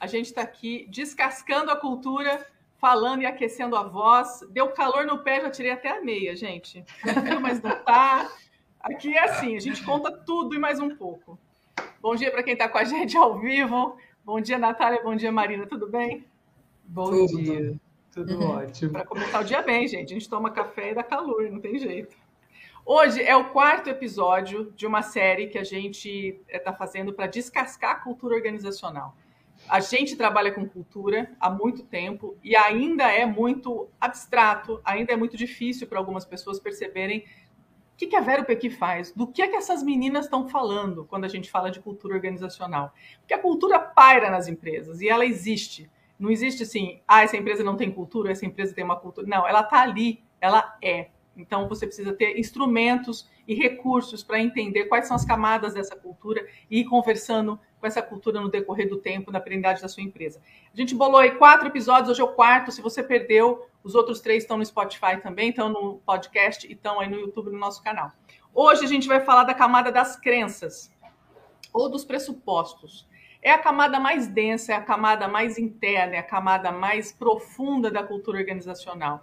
A gente está aqui descascando a cultura, falando e aquecendo a voz. Deu calor no pé, já tirei até a meia, gente. Mas não tá. Aqui é assim, a gente conta tudo e mais um pouco. Bom dia para quem está com a gente ao vivo. Bom dia, Natália. Bom dia, Marina. Tudo bem? Bom tudo. dia. Tudo ótimo. Para começar o dia bem, gente. A gente toma café e dá calor, não tem jeito. Hoje é o quarto episódio de uma série que a gente está fazendo para descascar a cultura organizacional. A gente trabalha com cultura há muito tempo e ainda é muito abstrato, ainda é muito difícil para algumas pessoas perceberem o que, que a Vero Pequi faz, do que é que essas meninas estão falando quando a gente fala de cultura organizacional. Porque a cultura paira nas empresas e ela existe. Não existe assim, ah, essa empresa não tem cultura, essa empresa tem uma cultura. Não, ela está ali, ela é. Então, você precisa ter instrumentos e recursos para entender quais são as camadas dessa cultura e ir conversando com essa cultura no decorrer do tempo, na aprendizagem da sua empresa. A gente bolou aí quatro episódios, hoje é o quarto. Se você perdeu, os outros três estão no Spotify também, estão no podcast e estão aí no YouTube, no nosso canal. Hoje a gente vai falar da camada das crenças ou dos pressupostos. É a camada mais densa, é a camada mais interna, é a camada mais profunda da cultura organizacional.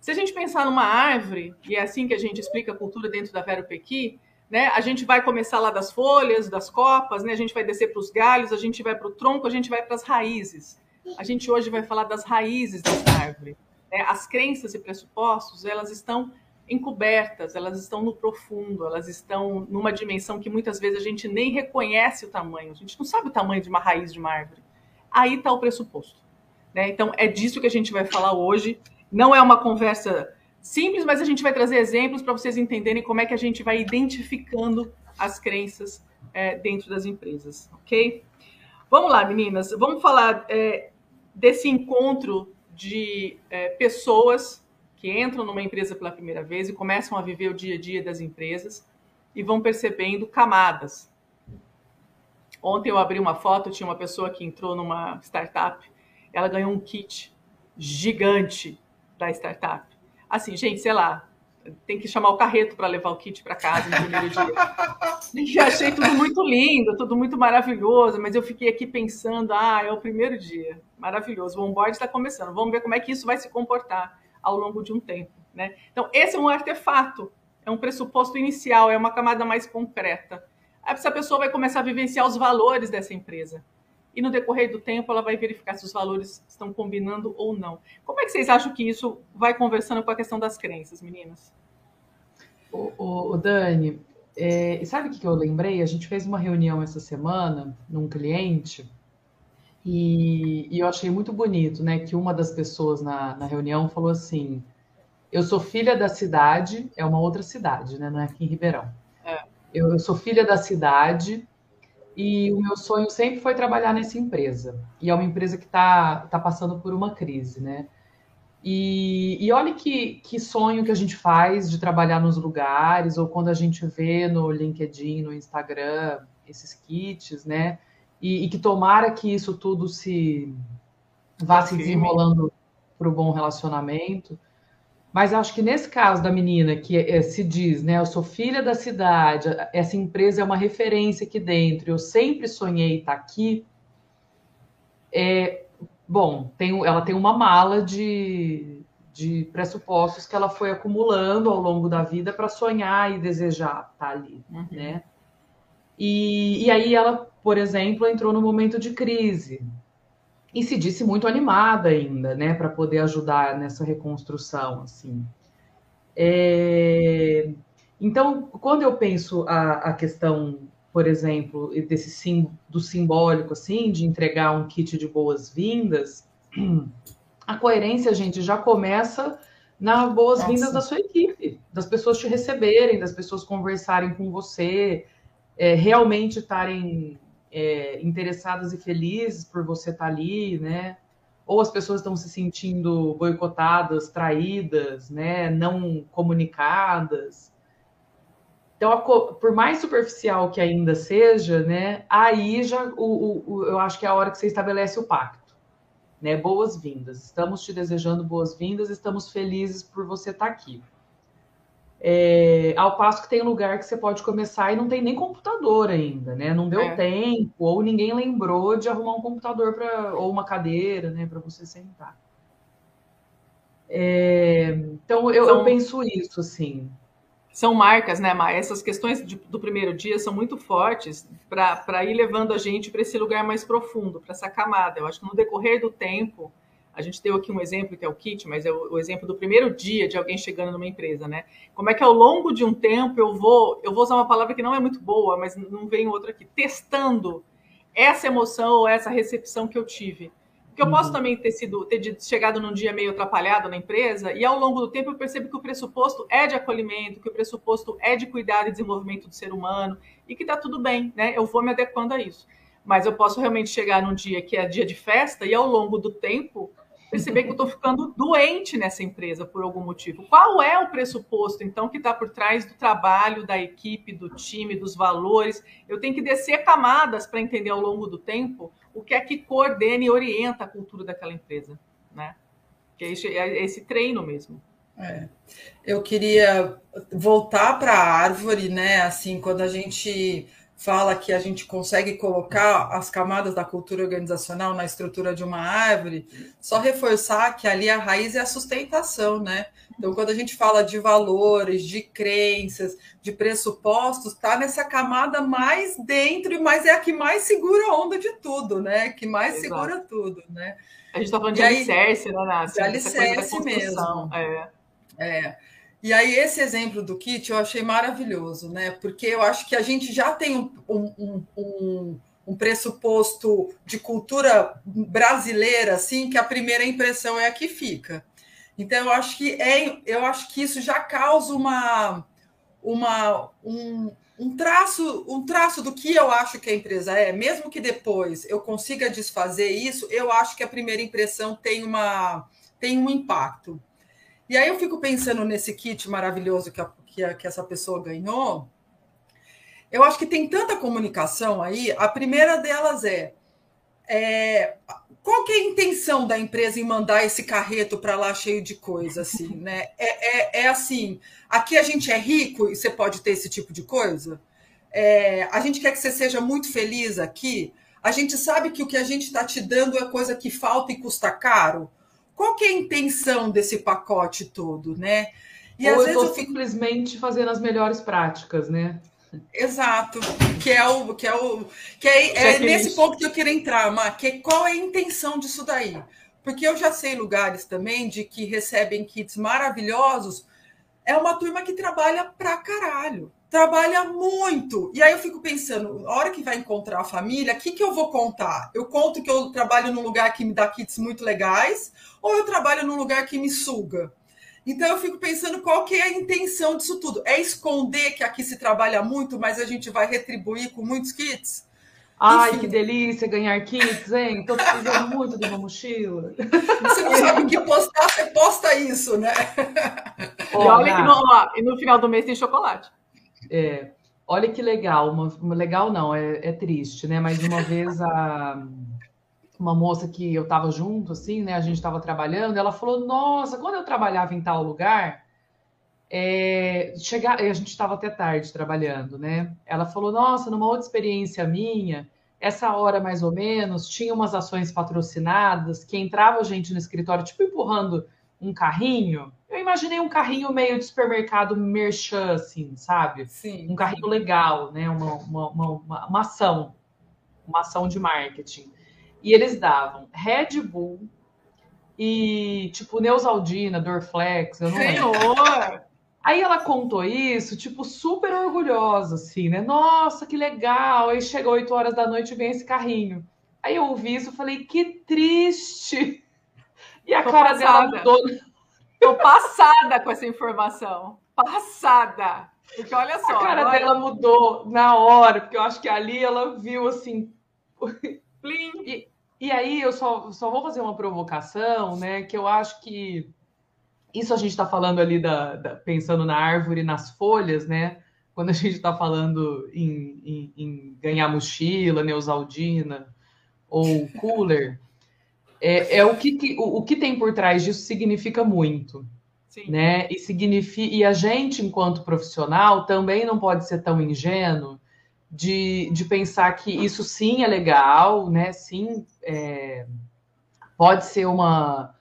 Se a gente pensar numa árvore, e é assim que a gente explica a cultura dentro da Vero Pequi, né? A gente vai começar lá das folhas, das copas, né? A gente vai descer para os galhos, a gente vai para o tronco, a gente vai para as raízes. A gente hoje vai falar das raízes dessa árvore. Né? As crenças e pressupostos, elas estão encobertas, elas estão no profundo, elas estão numa dimensão que muitas vezes a gente nem reconhece o tamanho, a gente não sabe o tamanho de uma raiz de uma árvore. Aí está o pressuposto. Né? Então, é disso que a gente vai falar hoje. Não é uma conversa simples, mas a gente vai trazer exemplos para vocês entenderem como é que a gente vai identificando as crenças é, dentro das empresas, ok? Vamos lá, meninas, vamos falar é, desse encontro de é, pessoas que entram numa empresa pela primeira vez e começam a viver o dia a dia das empresas e vão percebendo camadas. Ontem eu abri uma foto, tinha uma pessoa que entrou numa startup, ela ganhou um kit gigante da startup assim, gente, sei lá, tem que chamar o carreto para levar o kit para casa no primeiro dia. E achei tudo muito lindo, tudo muito maravilhoso, mas eu fiquei aqui pensando, ah, é o primeiro dia, maravilhoso, o onboard está começando, vamos ver como é que isso vai se comportar ao longo de um tempo, né? Então, esse é um artefato, é um pressuposto inicial, é uma camada mais concreta. Essa pessoa vai começar a vivenciar os valores dessa empresa e no decorrer do tempo ela vai verificar se os valores estão combinando ou não. Como é que vocês acham que isso vai conversando com a questão das crenças, meninas? O, o, o Dani, é, sabe o que eu lembrei? A gente fez uma reunião essa semana num cliente e, e, eu achei muito bonito, né? Que uma das pessoas na, na reunião falou assim: Eu sou filha da cidade, é uma outra cidade, né? Não é aqui em Ribeirão. É. Eu, eu sou filha da cidade e o meu sonho sempre foi trabalhar nessa empresa. E é uma empresa que está tá passando por uma crise, né? E, e olha que, que sonho que a gente faz de trabalhar nos lugares, ou quando a gente vê no LinkedIn, no Instagram, esses kits, né? E, e que tomara que isso tudo se vá se desenrolando para o bom relacionamento. Mas acho que nesse caso da menina que é, se diz, né, eu sou filha da cidade, essa empresa é uma referência aqui dentro, eu sempre sonhei estar aqui. É, bom, tem, ela tem uma mala de, de pressupostos que ela foi acumulando ao longo da vida para sonhar e desejar estar ali, uhum. né? E, e aí ela, por exemplo, entrou no momento de crise e se disse muito animada ainda, né, para poder ajudar nessa reconstrução, assim. É... Então, quando eu penso a, a questão, por exemplo, desse sim, do simbólico, assim, de entregar um kit de boas-vindas, a coerência, gente, já começa na boas-vindas da sua equipe, das pessoas te receberem, das pessoas conversarem com você, é, realmente estarem é, interessadas e felizes por você estar tá ali, né? ou as pessoas estão se sentindo boicotadas, traídas, né, não comunicadas. Então, por mais superficial que ainda seja, né, aí já o, o, eu acho que é a hora que você estabelece o pacto. Né? Boas-vindas. Estamos te desejando boas-vindas, estamos felizes por você estar aqui. É, ao passo que tem lugar que você pode começar e não tem nem computador ainda, né? Não deu é. tempo, ou ninguém lembrou de arrumar um computador para ou uma cadeira, né, para você sentar. É, então eu, eu, penso isso, assim. São marcas, né, Maia? Essas questões de, do primeiro dia são muito fortes para ir levando a gente para esse lugar mais profundo, para essa camada. Eu acho que no decorrer do tempo a gente deu aqui um exemplo que é o kit, mas é o, exemplo do primeiro dia de alguém chegando numa empresa, né? Como é que ao longo de um tempo eu vou, eu vou usar uma palavra que não é muito boa, mas não vem outra aqui, testando essa emoção ou essa recepção que eu tive. Porque eu posso uhum. também ter sido ter chegado num dia meio atrapalhado na empresa e ao longo do tempo eu percebo que o pressuposto é de acolhimento, que o pressuposto é de cuidado e desenvolvimento do ser humano e que tá tudo bem, né? Eu vou me adequando a isso. Mas eu posso realmente chegar num dia que é dia de festa e ao longo do tempo perceber que eu estou ficando doente nessa empresa por algum motivo. Qual é o pressuposto, então, que está por trás do trabalho, da equipe, do time, dos valores? Eu tenho que descer camadas para entender ao longo do tempo o que é que coordena e orienta a cultura daquela empresa, né? Que é esse, é treino mesmo. É. Eu queria voltar para a árvore, né? Assim, quando a gente fala que a gente consegue colocar as camadas da cultura organizacional na estrutura de uma árvore, só reforçar que ali a raiz é a sustentação, né? Então, quando a gente fala de valores, de crenças, de pressupostos, está nessa camada mais dentro, mas é a que mais segura a onda de tudo, né? Que mais Exato. segura tudo, né? A gente está falando de aí, alicerce, né, Nácia? De alicerce mesmo. É. é. E aí, esse exemplo do kit eu achei maravilhoso, né? Porque eu acho que a gente já tem um, um, um, um, pressuposto de cultura brasileira, assim, que a primeira impressão é a que fica. Então, eu acho que, é, eu acho que isso já causa uma, uma, um, um traço um traço do que eu acho que a empresa é, mesmo que depois eu consiga desfazer isso, eu acho que a primeira impressão tem, uma, tem um impacto. E aí eu fico pensando nesse kit maravilhoso que, a, que, a, que essa pessoa ganhou. Eu acho que tem tanta comunicação aí. A primeira delas é, é qual que é a intenção da empresa em mandar esse carreto para lá cheio de coisa, assim, né? É, é, é, assim, aqui a gente é rico e você pode ter esse tipo de coisa. É, a gente quer que você seja muito feliz aqui. A gente sabe que o que a gente está te dando é coisa que falta e custa caro qual que é a intenção desse pacote todo, né? E Ou às eu vezes eu simplesmente fazendo as melhores práticas, né? Exato, que é o que é o que é, é nesse ponto que eu queria entrar, Mar, que é qual é a intenção disso daí? Porque eu já sei lugares também de que recebem kits maravilhosos, é uma turma que trabalha pra caralho trabalha muito. E aí eu fico pensando, a hora que vai encontrar a família, o que, que eu vou contar? Eu conto que eu trabalho num lugar que me dá kits muito legais, ou eu trabalho num lugar que me suga? Então eu fico pensando qual que é a intenção disso tudo. É esconder que aqui se trabalha muito, mas a gente vai retribuir com muitos kits? Ai, Enfim. que delícia ganhar kits, hein? Tô precisando muito de uma mochila. Você não sabe o que postar, você posta isso, né? E olha que no, ó, e no final do mês tem chocolate. É, olha que legal, uma, legal não, é, é, triste, né? Mas uma vez a, uma moça que eu estava junto, assim, né? A gente estava trabalhando, ela falou: Nossa, quando eu trabalhava em tal lugar, é, chegar, a gente estava até tarde trabalhando, né? Ela falou: Nossa, numa outra experiência minha, essa hora mais ou menos, tinha umas ações patrocinadas que entrava gente no escritório, tipo empurrando um carrinho. Eu imaginei um carrinho meio de supermercado merchan, assim, sabe? Sim. Um carrinho legal, né? Uma, uma, uma, uma, ação, uma ação de marketing. E eles davam Red Bull e, tipo, Neusaldina, Dorflex, eu não Senhor! Lembro. Aí ela contou isso, tipo, super orgulhosa, assim, né? Nossa, que legal! Aí chegou 8 horas da noite e vem esse carrinho. Aí eu ouvi isso e falei, que triste! E a Tô cara passada. dela mudou. Tô passada com essa informação. Passada. Porque olha só. A cara agora... dela mudou na hora, porque eu acho que ali ela viu assim. E, E aí eu só, só vou fazer uma provocação, né? Que eu acho que isso a gente está falando ali da, da, pensando na árvore, nas folhas, né? Quando a gente está falando em, em, em, ganhar mochila, Neusaldina ou cooler, é, é o, que, o, o, que tem por trás disso significa muito. Sim. Né? E, significa, e a gente, enquanto profissional, também não pode ser tão ingênuo de, de pensar que isso sim é legal, né? Sim, é, pode ser uma,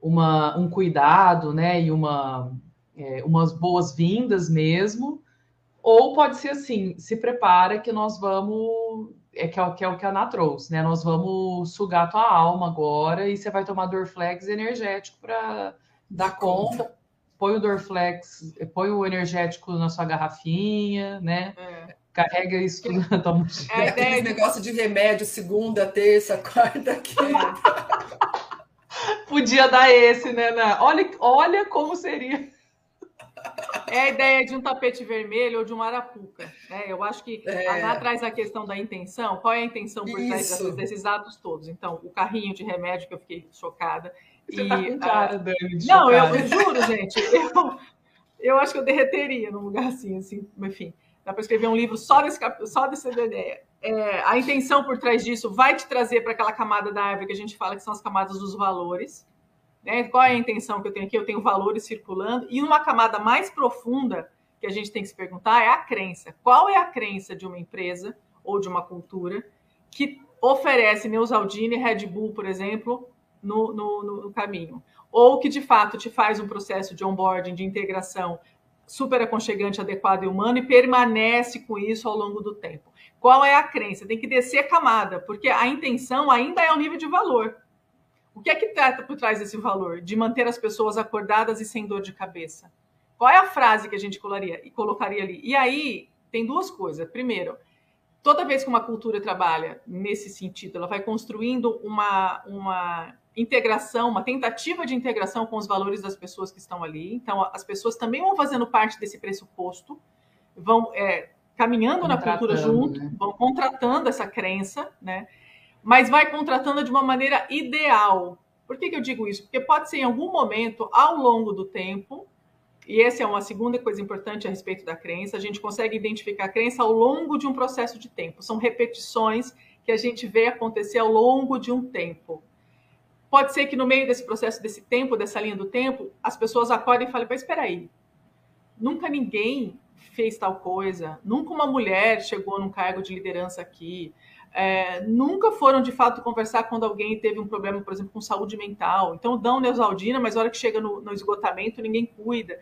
uma, um cuidado, né? E uma, é, umas boas-vindas mesmo, ou pode ser assim, se prepara que nós vamos, é que é, que é o que a Ana trouxe, né? Nós vamos sugar tua alma agora e você vai tomar Dorflex energético para dar conta. Põe o Dorflex, põe o energético na sua garrafinha, né? É carrega isso tudo na tua mochila. É, Aquele negócio de remédio, segunda, terça, quarta, quinta. Podia dar esse, né, Ana? Olha, olha como seria. É a ideia de um tapete vermelho ou de uma arapuca. Né? Eu acho que é. a traz a questão da intenção. Qual é a intenção por trás desses, desses, atos todos? Então, o carrinho de remédio que eu fiquei chocada. Você e, tá com cara. Dani, Não, eu, eu, juro, gente. Eu, eu acho que eu derreteria num lugar assim, assim, enfim. Dá para escrever um livro só desse, só dessa ideia. É, a intenção por trás disso vai te trazer para aquela camada da árvore que a gente fala que são as camadas dos valores. Né? Qual é a intenção que eu tenho aqui? Eu tenho valores circulando. E uma camada mais profunda que a gente tem que se perguntar é a crença. Qual é a crença de uma empresa ou de uma cultura que oferece Neusaldine e Red Bull, por exemplo, no, no, no caminho? Ou que de fato te faz um processo de onboarding, de integração super aconchegante, adequado e humano e permanece com isso ao longo do tempo. Qual é a crença? Tem que descer a camada, porque a intenção ainda é o nível de valor. O que é que trata por trás desse valor? De manter as pessoas acordadas e sem dor de cabeça. Qual é a frase que a gente colocaria, colocaria ali? E aí tem duas coisas. Primeiro, toda vez que uma cultura trabalha nesse sentido, ela vai construindo uma, uma integração, uma tentativa de integração com os valores das pessoas que estão ali. Então, as pessoas também vão fazendo parte desse pressuposto, vão é, caminhando na cultura junto, né? vão contratando essa crença, né? Mas vai contratando de uma maneira ideal. Por que, que eu digo isso? Porque pode ser em algum momento, ao longo do tempo, e essa é uma segunda coisa importante a respeito da crença, a gente consegue identificar a crença ao longo de um processo de tempo. São repetições que a gente vê acontecer ao longo de um tempo. Pode ser que no meio desse processo, desse tempo, dessa linha do tempo, as pessoas acordem e falem: mas espera aí, nunca ninguém fez tal coisa, nunca uma mulher chegou num cargo de liderança aqui, é, nunca foram de fato conversar quando alguém teve um problema, por exemplo, com saúde mental. Então dão Neusaldina, mas a hora que chega no, no esgotamento ninguém cuida.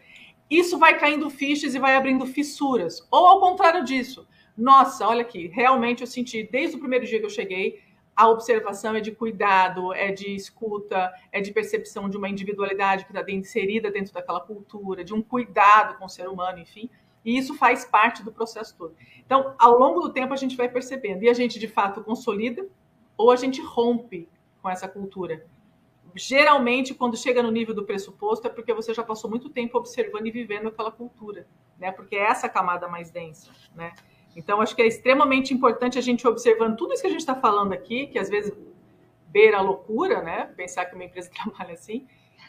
Isso vai caindo fichas e vai abrindo fissuras. Ou ao contrário disso. Nossa, olha aqui, realmente eu senti desde o primeiro dia que eu cheguei a observação é de cuidado, é de escuta, é de percepção de uma individualidade que está inserida dentro daquela cultura, de um cuidado com o ser humano, enfim. E isso faz parte do processo todo. Então, ao longo do tempo, a gente vai percebendo. E a gente, de fato, consolida ou a gente rompe com essa cultura. Geralmente, quando chega no nível do pressuposto, é porque você já passou muito tempo observando e vivendo aquela cultura, né? Porque é essa camada mais densa, né? Então, acho que é extremamente importante a gente observando tudo isso que a gente está falando aqui, que às vezes beira a loucura, né? Pensar que uma empresa trabalha assim.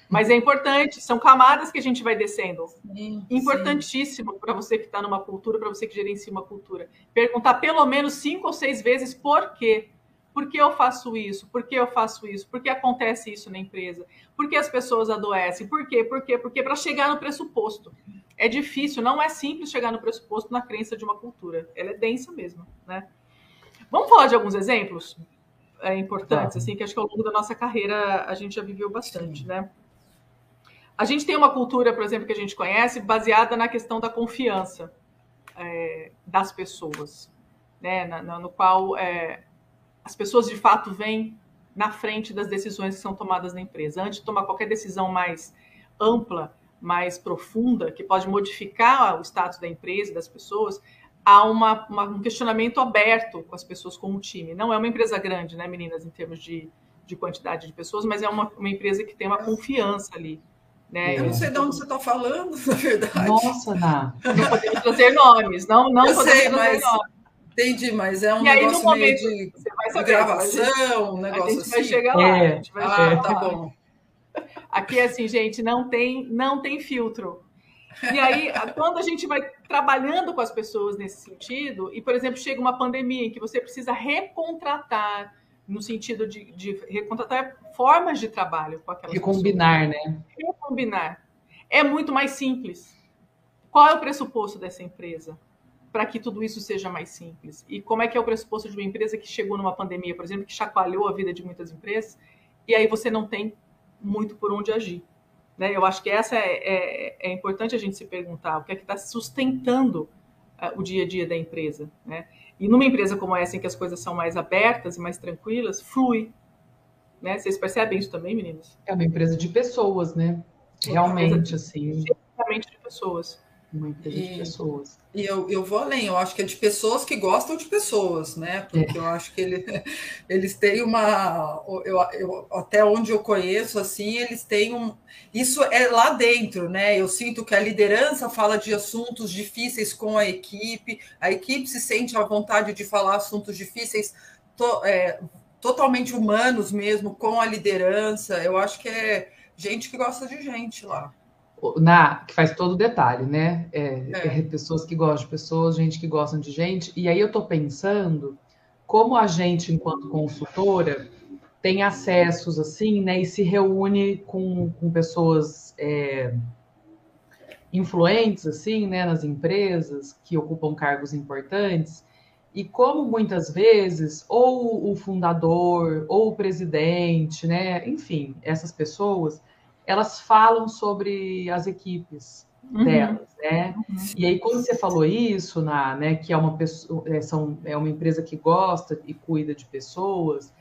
Mas é importante, são camadas que a gente vai descendo. Sim, Importantíssimo para você que está numa cultura, para você que gerencia uma cultura. Perguntar pelo menos cinco ou seis vezes por quê. Por que eu faço isso? Por que eu faço isso? Por que acontece isso na empresa? Por que as pessoas adoecem? Por quê? Por quê? Por quê? Para chegar no pressuposto é difícil, não é simples chegar no pressuposto na crença de uma cultura. Ela é densa mesmo, né? Vamos falar de alguns exemplos é, importantes, tá. assim, que acho que ao longo da nossa carreira a gente já viveu bastante, Sim. né? A gente tem uma cultura, por exemplo, que a gente conhece, baseada na questão da confiança é, das pessoas, né? Na, na, no qual é, as pessoas de fato vêm na frente das decisões que são tomadas na empresa. Antes de tomar qualquer decisão mais ampla, mais profunda, que pode modificar o status da empresa, das pessoas, há uma, uma, um questionamento aberto com as pessoas, com o time. Não é uma empresa grande, né, meninas, em termos de, de quantidade de pessoas, mas é uma, uma empresa que tem uma confiança ali. Né? Eu não sei de onde você está falando, na verdade. Nossa, Ná. Não podemos trazer nomes, não, não Eu podemos sei, trazer mas... nomes. Entendi, mas é um e negócio aí, momento, vai de gravação, um negócio a gente assim. vai chegar lá. É. A gente vai Ah, chegar tá lá. bom. Aqui, assim, gente, não tem, não tem filtro. E aí, quando a gente vai trabalhando com as pessoas nesse sentido, e, por exemplo, chega uma pandemia em que você precisa recontratar, no sentido de, de recontratar formas de trabalho com aquelas E combinar, né? Recombinar. É muito mais simples. Qual é o pressuposto dessa empresa? Para que tudo isso seja mais simples. E como é que é o pressuposto de uma empresa que chegou numa pandemia, por exemplo, que chacoalhou a vida de muitas empresas, e aí você não tem muito por onde agir. Né? Eu acho que essa é, é, é importante a gente se perguntar o que é que está sustentando uh, o dia a dia da empresa. Né? E numa empresa como essa, em que as coisas são mais abertas e mais tranquilas, flui. Né? Vocês percebem isso também, meninas? É uma empresa de pessoas, né? Realmente, assim, Especificamente de pessoas. de E- pessoas. E eu, eu vou além, eu acho que é de pessoas que gostam de pessoas, né? Porque eu acho que ele, eles têm uma. Eu, eu- até onde eu conheço, assim, eles têm um. Isso é lá dentro, né? Eu sinto que a liderança fala de assuntos difíceis com a equipe, a equipe se sente à vontade de falar assuntos difíceis, to- é, totalmente humanos mesmo, com a liderança. Eu acho que é gente que gosta de gente lá. Na, que faz todo o detalhe, né? É, É. é pessoas que gostam de pessoas, gente que gosta de gente. E aí eu tô pensando como a gente, enquanto consultora, tem acessos assim, né? E se reúne com, com pessoas é, influentes, assim, né? Nas empresas que ocupam cargos importantes. E como muitas vezes, ou o fundador, ou o presidente, né? Enfim, essas pessoas, elas falam sobre as equipes Uhum. delas, né? E aí, quando você falou isso, na, né, que é uma pessoa, é, são, é uma empresa que gosta e cuida de pessoas,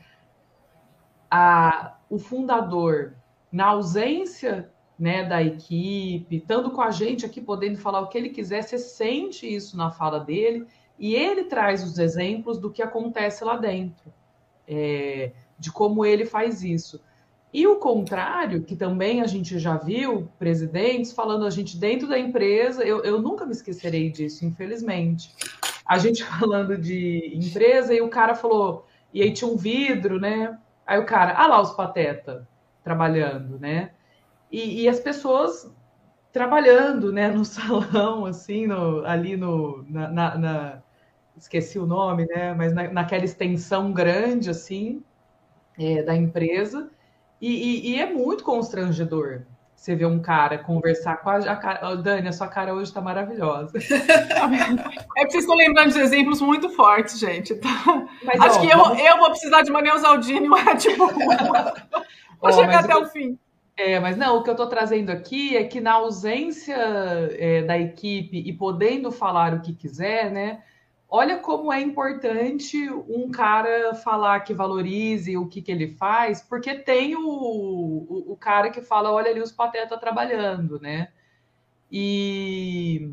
a, o fundador, na ausência né, da equipe, estando com a gente aqui, podendo falar o que ele quiser, você sente isso na fala dele, e ele traz os exemplos do que acontece lá dentro, é, de como ele faz isso. E o contrário, que também a gente já viu presidentes falando a gente dentro da empresa, eu, eu nunca me esquecerei disso, infelizmente. A gente falando de empresa e o cara falou, e aí tinha um vidro, né? Aí o cara, ah lá os pateta trabalhando, né? E, e as pessoas trabalhando, né, no salão, assim, no, ali no, na, na, na- esqueci o nome, né, mas na, naquela extensão grande, assim, é, da empresa, e, e- e é muito constrangedor você ver um cara conversar com a, a cara, Ô, Dani, a sua cara hoje tá maravilhosa. É que vocês estão lembrando de exemplos muito fortes, gente. tá? Mas, Acho ó, que eu, vamos- eu vou precisar de uma Neusaldina e um Red Bull. Vou chegar mas até o o fim. É, mas não, o que eu estou trazendo aqui é que na ausência é, da equipe e podendo falar o que quiser, né? Olha como é importante um cara falar que valorize o que, que ele faz, porque tem o, o, o cara que fala, olha ali os patetas trabalhando, né? E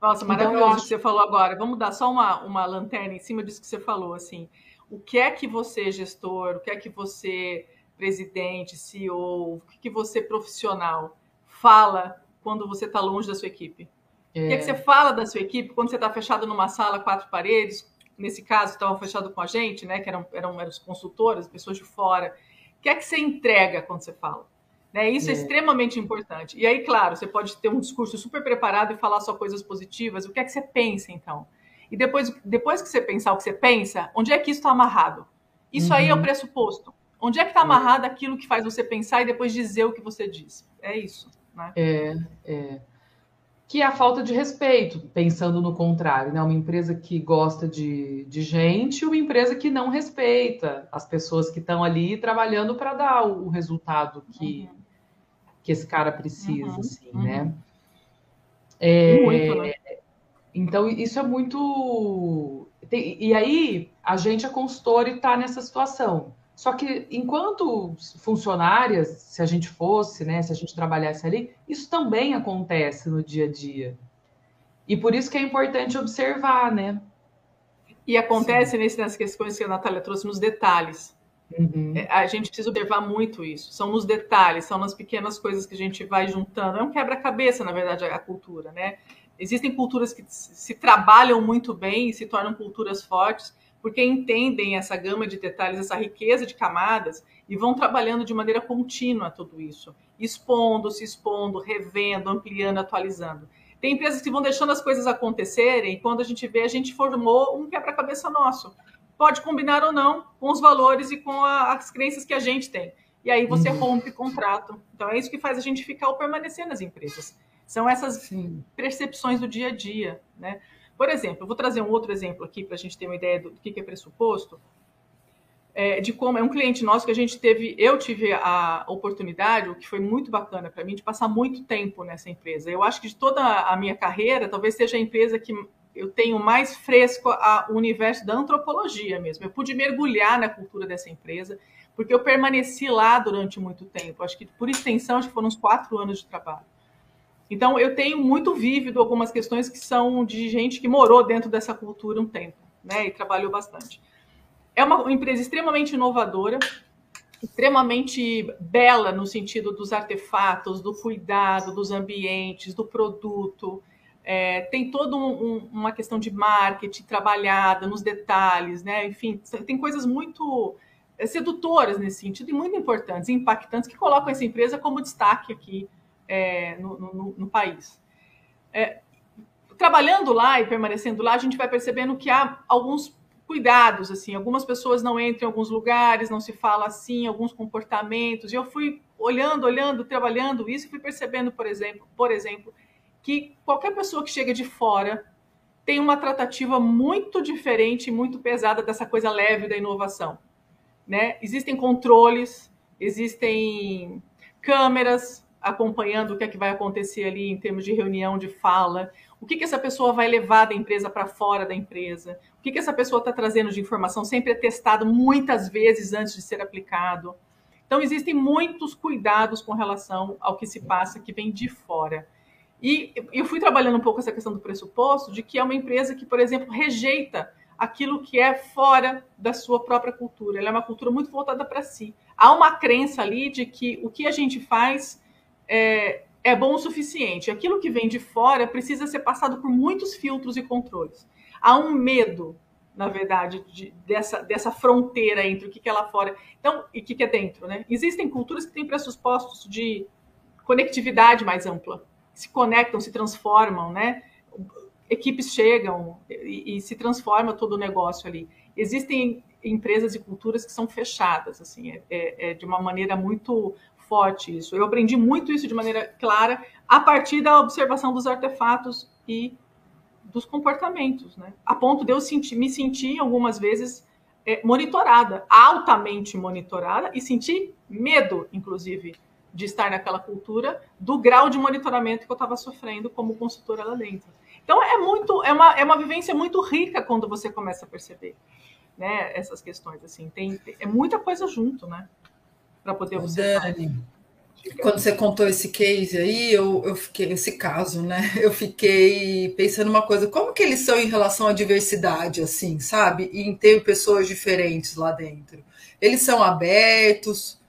Nossa, Então, maravilhoso eu o acho- que você falou agora. Vamos dar só uma, uma lanterna em cima disso que você falou, assim. O que é que você, gestor, o que é que você, presidente, CEO, o que, que você, profissional, fala quando você está longe da sua equipe? O que é que você fala da sua equipe quando você está fechado numa sala, quatro paredes? Nesse caso, estavam fechados com a gente, né? Que eram, eram, eram os consultores, pessoas de fora. O que é que você entrega quando você fala? Né? Isso é. É. extremamente importante. E aí, claro, você pode ter um discurso super preparado e falar só coisas positivas. O que é que você pensa, então? E depois, depois que você pensar o que você pensa, onde é que isso está amarrado? Isso aí é o Uhum. pressuposto. Onde é que está amarrado aquilo que faz você pensar e depois dizer o que você diz? É isso. Né? É, é. Que é a falta de respeito, pensando no contrário, né? Uma empresa que gosta de, de gente e uma empresa que não respeita as pessoas que estão ali trabalhando para dar o, o resultado que, Uhum. que esse cara precisa, Uhum, assim, uhum. né? E muito, né? Então, isso é muito. tem- E aí, a gente, a consultora, está nessa situação. Só que, enquanto funcionárias, se a gente fosse, né, se a gente trabalhasse ali, isso também acontece no dia a dia. E por isso que é importante observar, né? E acontece nesse, nessas questões que a Natália trouxe, nos detalhes. Uhum. É, A gente precisa observar muito isso. São nos detalhes, são nas pequenas coisas que a gente vai juntando. É um quebra-cabeça, na verdade, a, cultura, né? Existem culturas que se trabalham muito bem e se tornam culturas fortes porque entendem essa gama de detalhes, essa riqueza de camadas e vão trabalhando de maneira contínua tudo isso, expondo, se expondo, revendo, ampliando, atualizando. Tem empresas que vão deixando as coisas acontecerem e quando a gente vê, a gente formou um quebra-cabeça nosso. Pode combinar ou não com os valores e com a, as crenças que a gente tem. E aí você uhum. rompe contrato. Então é isso que faz a gente ficar ou permanecer nas empresas. São essas Sim. percepções do dia a dia, né? Por exemplo, eu vou trazer um outro exemplo aqui para a gente ter uma ideia do que é pressuposto, é, de como é um cliente nosso que a gente teve, eu tive a oportunidade, o que foi muito bacana para mim, de passar muito tempo nessa empresa. Eu acho que de toda a minha carreira, talvez seja a empresa que eu tenho mais fresco o universo da antropologia mesmo. Eu pude mergulhar na cultura dessa empresa, porque eu permaneci lá durante muito tempo. Acho que, por extensão, acho que foram uns quatro anos de trabalho. Então, eu tenho muito vívido algumas questões que são de gente que morou dentro dessa cultura um tempo, né, e trabalhou bastante. É uma empresa extremamente inovadora, extremamente bela no sentido dos artefatos, do cuidado, dos ambientes, do produto. É, tem toda um, um, uma questão de marketing trabalhada nos detalhes, né? Enfim, tem coisas muito é, sedutoras nesse sentido e muito importantes, impactantes, que colocam essa empresa como destaque aqui é, no, no, no, país. É, trabalhando lá e permanecendo lá, a gente vai percebendo que há alguns cuidados, assim, algumas pessoas não entram em alguns lugares, não se fala assim, alguns comportamentos. E eu fui olhando, olhando, trabalhando isso fui percebendo, por exemplo, por exemplo, que qualquer pessoa que chega de fora tem uma tratativa muito diferente, muito pesada dessa coisa leve da inovação, né? Existem controles, existem câmeras, acompanhando o que é que vai acontecer ali em termos de reunião, de fala, o que, que essa pessoa vai levar da empresa para fora da empresa, o que, que essa pessoa está trazendo de informação, sempre é testado muitas vezes antes de ser aplicado. Então, existem muitos cuidados com relação ao que se passa que vem de fora. E eu fui trabalhando um pouco essa questão do pressuposto de que é uma empresa que, por exemplo, rejeita aquilo que é fora da sua própria cultura. Ela é uma cultura muito voltada para si. Há uma crença ali de que o que a gente faz é, é bom o suficiente. Aquilo que vem de fora precisa ser passado por muitos filtros e controles. Há um medo, na verdade, de, dessa, dessa fronteira entre o que é lá fora então, e o que é dentro. Né? Existem culturas que têm pressupostos de conectividade mais ampla, se conectam, se transformam, né? equipes chegam e, e se transforma todo o negócio ali. Existem empresas e culturas que são fechadas, assim, é, é, é de uma maneira muito forte isso. Eu aprendi muito isso de maneira clara a partir da observação dos artefatos e dos comportamentos, né? A ponto de eu sentir, me sentir algumas vezes é, monitorada, altamente monitorada e sentir medo, inclusive, de estar naquela cultura, do grau de monitoramento que eu estava sofrendo como consultora lá dentro. Então é muito, é uma, é uma vivência muito rica quando você começa a perceber, né? Essas questões assim, tem é muita coisa junto, né? Para poder observar. Dani, quando você contou esse case aí, eu, eu fiquei, esse caso, né? Eu fiquei pensando uma coisa, como que eles são em relação à diversidade, assim, sabe? E em ter pessoas diferentes lá dentro. Eles são abertos,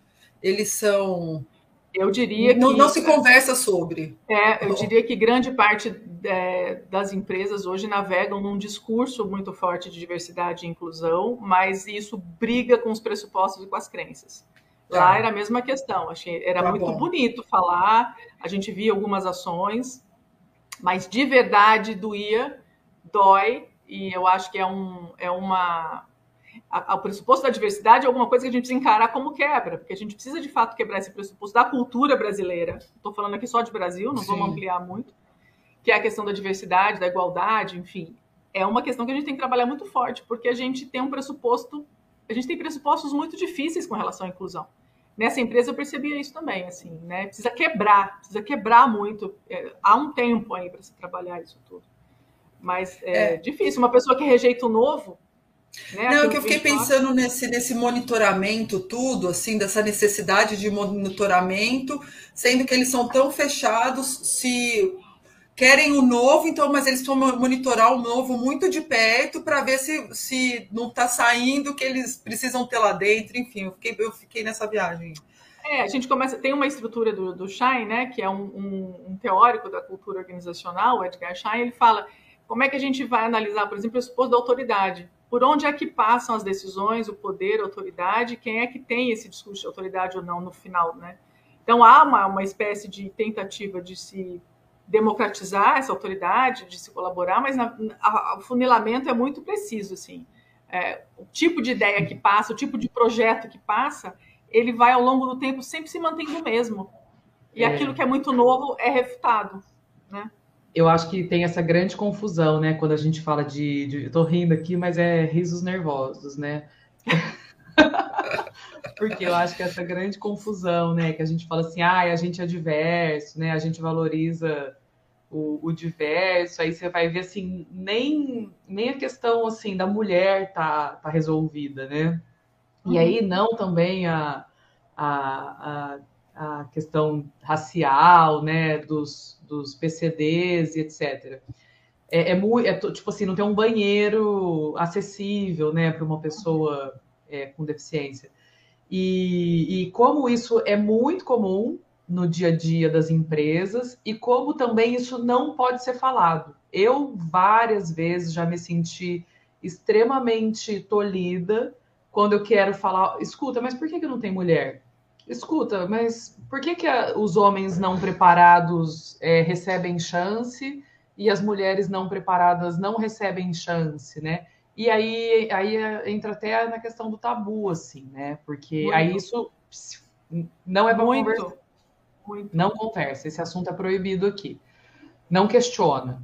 eles são. Eu diria que. Não, não se conversa sobre. É, eu diria que grande parte é, das empresas hoje navegam num discurso muito forte de diversidade e inclusão, mas isso briga com os pressupostos e com as crenças. Lá tá. era a mesma questão, achei, era tá muito bom. bonito falar, a gente via algumas ações, mas de verdade doía, dói, e eu acho que é, um, é uma. A, o pressuposto da diversidade é alguma coisa que a gente precisa encarar como quebra, porque a gente precisa de fato quebrar esse pressuposto da cultura brasileira. Estou falando aqui só de Brasil, não Sim. vamos ampliar muito, que é a questão da diversidade, da igualdade, enfim. É uma questão que a gente tem que trabalhar muito forte, porque a gente tem um pressuposto a gente tem pressupostos muito difíceis com relação à inclusão. Nessa empresa eu percebia isso também, assim, né? Precisa quebrar, precisa quebrar muito. É, há um tempo aí para se trabalhar isso tudo. Mas é, é, difícil. Uma pessoa que rejeita o novo. Né, Não, que eu fiquei pensando nesse, nesse monitoramento, tudo, assim, dessa necessidade de monitoramento, sendo que eles são tão fechados, se querem o novo, então, mas eles vão monitorar o novo muito de perto para ver se, se não está saindo o que eles precisam ter lá dentro. Enfim, eu fiquei, eu fiquei nessa viagem. É, a gente começa, tem uma estrutura do, do Schein, né, que é um, um, um, teórico da cultura organizacional, o Edgar Schein, ele fala como é que a gente vai analisar, por exemplo, o pressuposto da autoridade. por onde é que passam as decisões, o poder, a autoridade, quem é que tem esse discurso de autoridade ou não no final, né? Então há uma, uma espécie de tentativa de se democratizar essa autoridade, de se colaborar, mas na, a, o funilamento é muito preciso, assim. É, o tipo de ideia que passa, o tipo de projeto que passa, ele vai ao longo do tempo sempre se mantendo o mesmo. E é. aquilo que é muito novo é refutado, né? Eu acho que tem essa grande confusão, né? Quando a gente fala de, de... tô rindo aqui, mas é risos nervosos, né? Porque eu acho que essa grande confusão, né? Que a gente fala assim, ah, a gente é diverso, né? A gente valoriza o, o, diverso, aí você vai ver assim, nem, nem a questão assim da mulher tá, tá resolvida, né? E uhum. aí não também a, a, a, a, questão racial, né? Dos, dos PCDs e etc. É, é muito, é, tipo assim, não tem um banheiro acessível, né, para uma pessoa é, com deficiência. E, e como isso é muito comum no dia a dia das empresas e como também isso não pode ser falado. Eu várias vezes já me senti extremamente tolhida quando eu quero falar, escuta, mas por que, que não tem mulher? Escuta, mas por que, que a, os homens não preparados é, recebem chance e as mulheres não preparadas não recebem chance, né? E aí, aí entra até na questão do tabu, assim, né? Porque Muito. aí isso não é para conversar. Muito. Não conversa, esse assunto é proibido aqui. Não questiona.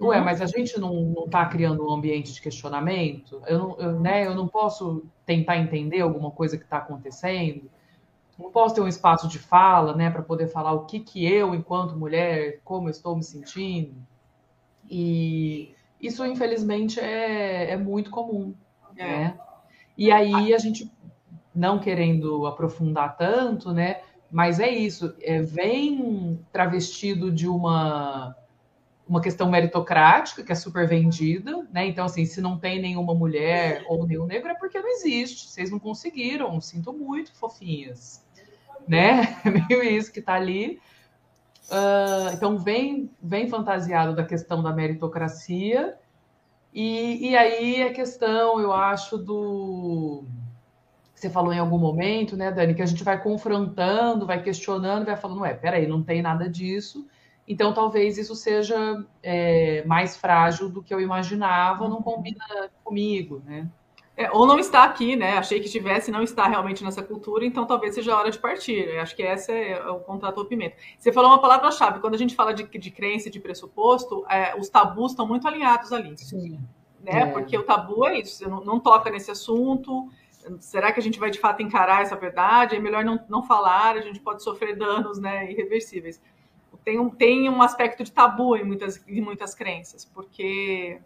Uhum. Ué, mas a gente não está criando um ambiente de questionamento? Eu não, eu, né, eu não posso tentar entender alguma coisa que está acontecendo? Não posso ter um espaço de fala, né, para poder falar o que, que eu, enquanto mulher, como eu estou me sentindo? E isso, infelizmente, é, é muito comum, é. né? E aí a gente, não querendo aprofundar tanto, né? Mas é isso, é, vem travestido de uma uma questão meritocrática que é super vendida, né? Então, assim, se não tem nenhuma mulher ou nenhum negro é porque não existe. Vocês não conseguiram. Sinto muito, fofinhas, né? É meio isso que tá ali. Uh, então, vem, vem fantasiado da questão da meritocracia. E, e aí a questão, eu acho, do. Você falou em algum momento, né, Dani, que a gente vai confrontando, vai questionando, vai falando, ué, peraí, não tem nada disso. Então, talvez isso seja é, mais frágil do que eu imaginava, não combina comigo, né? É, ou não está aqui, né? Achei que estivesse não está realmente nessa cultura, então talvez seja a hora de partir. Eu acho que essa é o contrato ao pimenta. Você falou uma palavra-chave. Quando a gente fala de, de crença e de pressuposto, é, os tabus estão muito alinhados ali. Sim. Né? É. Porque o tabu é isso, você não, não, toca nesse assunto. Será que a gente vai de fato encarar essa verdade? É melhor não, não falar, a gente pode sofrer danos né, irreversíveis. Tem um, tem um aspecto de tabu em muitas, em muitas crenças, porque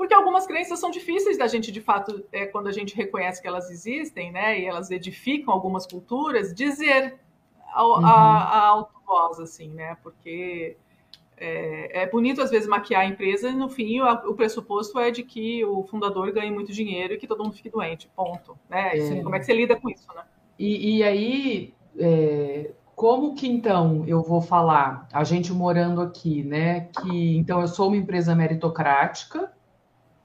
porque algumas crenças são difíceis da gente, de fato, é, quando a gente reconhece que elas existem, né, e elas edificam algumas culturas, dizer a, uhum. a, a alto voz, assim, né, porque é, é, bonito às vezes maquiar a empresa e no fim o, o, pressuposto é de que o fundador ganhe muito dinheiro e que todo mundo fique doente, ponto, né, é. como é que você lida com isso, né? E, e aí, é, como que então eu vou falar, a gente morando aqui, né, que então eu sou uma empresa meritocrática,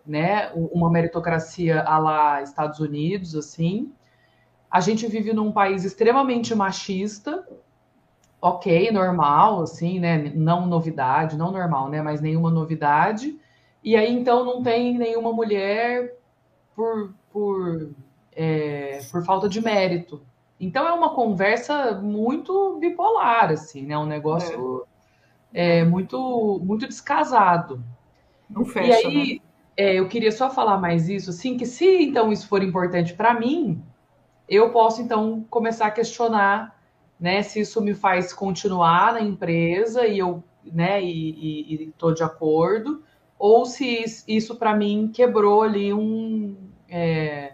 né? Uma meritocracia a lá Estados Unidos, assim. A gente vive num país extremamente machista, ok, normal, assim, né? Não novidade, não normal, né? Mas nenhuma novidade. E aí, então, não tem nenhuma mulher por, por, é, por falta de mérito. Então, é uma conversa muito bipolar, assim, né? Um negócio é. É, muito, muito descasado. Não fecha, e aí, né? É, eu queria só falar mais isso, assim, que se então isso for importante para mim, eu posso então começar a questionar, né, se isso me faz continuar na empresa e eu, né, e estou de acordo, ou se isso para mim quebrou ali um, é,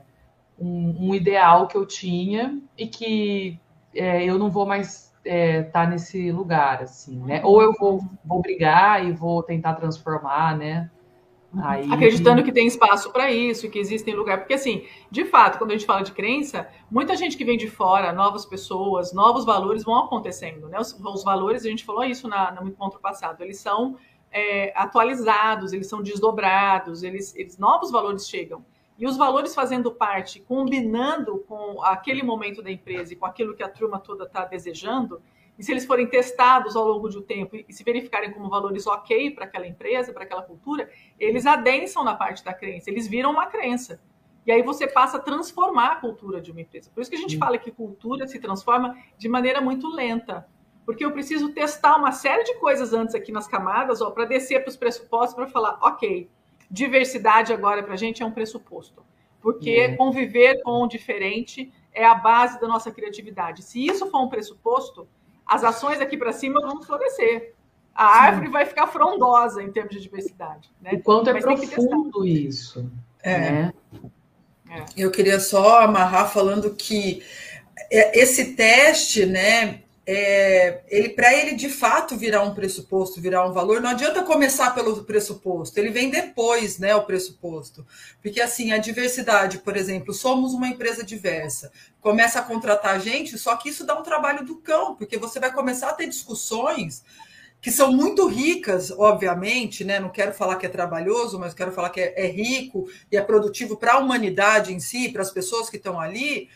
um, um, ideal que eu tinha e que é, eu não vou mais estar é, tá nesse lugar, assim, né? Ou eu vou, vou brigar e vou tentar transformar, né? Aí... Acreditando que tem espaço para isso, que existem lugares. Porque, assim, de fato, quando a gente fala de crença, muita gente que vem de fora, novas pessoas, novos valores vão acontecendo. Né? Os, os valores, a gente falou isso na, no encontro passado, eles são é, atualizados, eles são desdobrados, eles, eles novos valores chegam. e os valores fazendo parte, combinando com aquele momento da empresa e com aquilo que a turma toda está desejando, e se eles forem testados ao longo do tempo e se verificarem como valores ok para aquela empresa, para aquela cultura, eles adensam na parte da crença, eles viram uma crença. E aí você passa a transformar a cultura de uma empresa. Por isso que a gente fala que cultura se transforma de maneira muito lenta. Porque eu preciso testar uma série de coisas antes aqui nas camadas, para descer para os pressupostos, para falar, ok, diversidade agora para a gente é um pressuposto. Porque uhum. conviver com o diferente é a base da nossa criatividade. Se isso for um pressuposto, as ações aqui para cima vão florescer. A árvore Sim. vai ficar frondosa em termos de diversidade. Né? O quanto é Mas profundo isso. É. Né? É. Eu queria só amarrar falando que é, esse teste, né, é, ele para ele de fato virar um pressuposto, virar um valor, não adianta começar pelo pressuposto, ele vem depois, né, o pressuposto. Porque assim, a diversidade, por exemplo, somos uma empresa diversa, começa a contratar gente, só que isso dá um trabalho do cão, porque você vai começar a ter discussões que são muito ricas, obviamente, né? Não quero falar que é trabalhoso, mas quero falar que é, é rico e é produtivo para a humanidade em si, para as pessoas que estão ali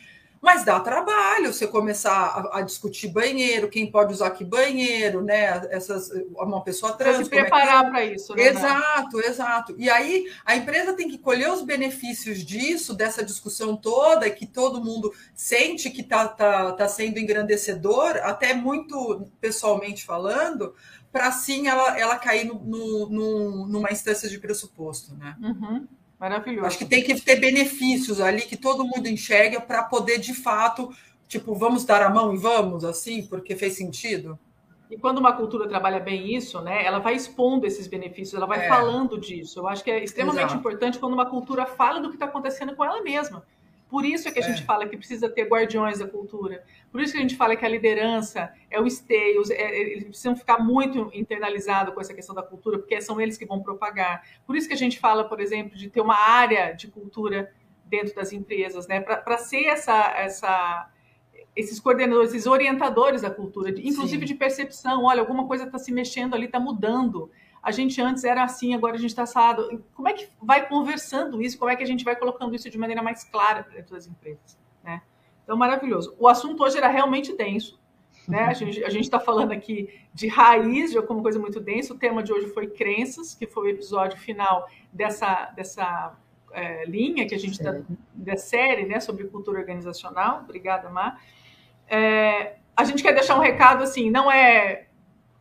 mas dá trabalho você começar a, a, discutir banheiro, quem pode usar que banheiro, né? Essas, uma pessoa trans. se preparar é para isso, né? Exato, exato. E aí a empresa tem que colher os benefícios disso, dessa discussão toda, que todo mundo sente que está tá, tá sendo engrandecedor, até muito pessoalmente falando, para sim ela, ela cair no, no, numa instância de pressuposto, né? Uhum. Maravilhoso. Acho que tem que ter benefícios ali que todo mundo enxerga para poder, de fato, tipo, vamos dar a mão e vamos, assim, porque fez sentido. E quando uma cultura trabalha bem isso, né, ela vai expondo esses benefícios, ela vai é. falando disso. Eu acho que é extremamente Exato. importante quando uma cultura fala do que está acontecendo com ela mesma. Por isso é que a é. gente fala que precisa ter guardiões da cultura. Por isso que a gente fala que a liderança é o esteio, é, eles precisam ficar muito internalizados com essa questão da cultura, porque são eles que vão propagar. Por isso que a gente fala, por exemplo, de ter uma área de cultura dentro das empresas, né? Para ser essa, essa, esses coordenadores, esses orientadores da cultura, inclusive Sim. de percepção. Olha, alguma coisa está se mexendo ali, está mudando a gente antes era assim, agora a gente está assado. Como é que vai conversando isso? Como é que a gente vai colocando isso de maneira mais clara dentro das empresas? Né? Então, maravilhoso. O assunto hoje era realmente denso. Né? A gente está falando aqui de raiz, de alguma coisa muito densa. O tema de hoje foi crenças, que foi o episódio final dessa, dessa é, linha que a gente está, da série né, sobre cultura organizacional. Obrigada, Mar. É, a gente quer deixar um recado assim: não é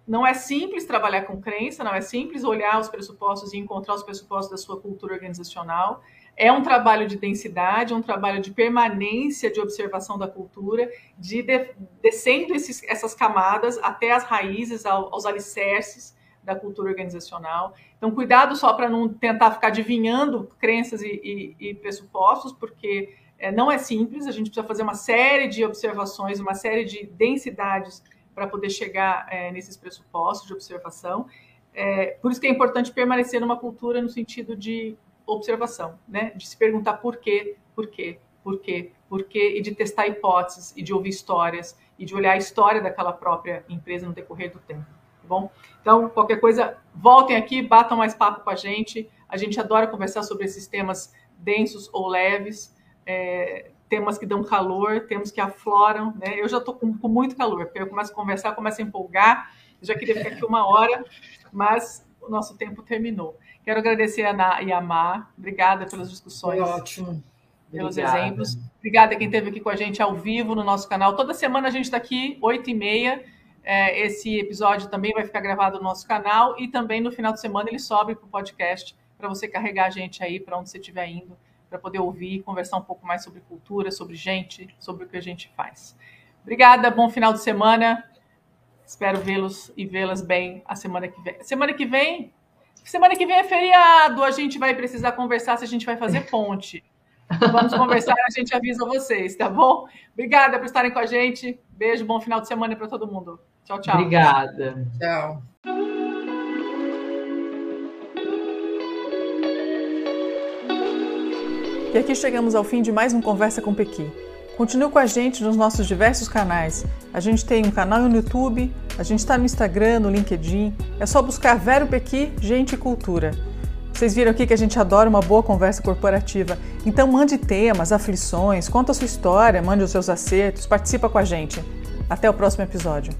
não é simples trabalhar com crença, não é simples olhar os pressupostos e encontrar os pressupostos da sua cultura organizacional. É um trabalho de densidade, é um trabalho de permanência de observação da cultura, de, de descendo esses, essas camadas até as raízes, ao, aos alicerces da cultura organizacional. Então, cuidado só para não tentar ficar adivinhando crenças e, e, e pressupostos, porque é, não é simples, a gente precisa fazer uma série de observações, uma série de densidades para poder chegar é, nesses pressupostos de observação. É, por isso que é importante permanecer numa cultura no sentido de observação, né? De se perguntar por quê, por quê, por quê, por quê, e de testar hipóteses, e de ouvir histórias, e de olhar a história daquela própria empresa no decorrer do tempo, tá bom? Então, qualquer coisa, voltem aqui, batam mais papo com a gente. A gente adora conversar sobre esses temas densos ou leves. É, temas que dão calor, temas que afloram, né? Eu já estou com, com, muito calor, porque eu começo a conversar, começo a empolgar, já queria ficar aqui uma hora, mas o nosso tempo terminou. Quero agradecer a Ana e a Mar, obrigada pelas discussões. Foi ótimo. Pelos Obrigada. exemplos. Obrigada a quem esteve aqui com a gente ao vivo no nosso canal. Toda semana a gente está aqui, 8 e meia. É, esse episódio também vai ficar gravado no nosso canal e também no final de semana ele sobe para o podcast para você carregar a gente aí para onde você estiver indo para poder ouvir e conversar um pouco mais sobre cultura, sobre gente, sobre o que a gente faz. Obrigada, bom final de semana. Espero vê-los e vê-las bem a semana que vem. Semana que vem, semana que vem é feriado, a gente vai precisar conversar se a gente vai fazer ponte. Vamos conversar, a gente avisa vocês, tá bom? Obrigada por estarem com a gente. Beijo, bom final de semana para todo mundo. Tchau, tchau. Obrigada. Tchau. E aqui chegamos ao fim de mais um Conversa com Pequi. Continue com a gente nos nossos diversos canais. A gente tem um canal no YouTube, a gente está no Instagram, no LinkedIn. É só buscar Vero Pequi, Gente e Cultura. Vocês viram aqui que a gente adora uma boa conversa corporativa. Então mande temas, aflições, conta a sua história, mande os seus acertos, participa com a gente. Até o próximo episódio.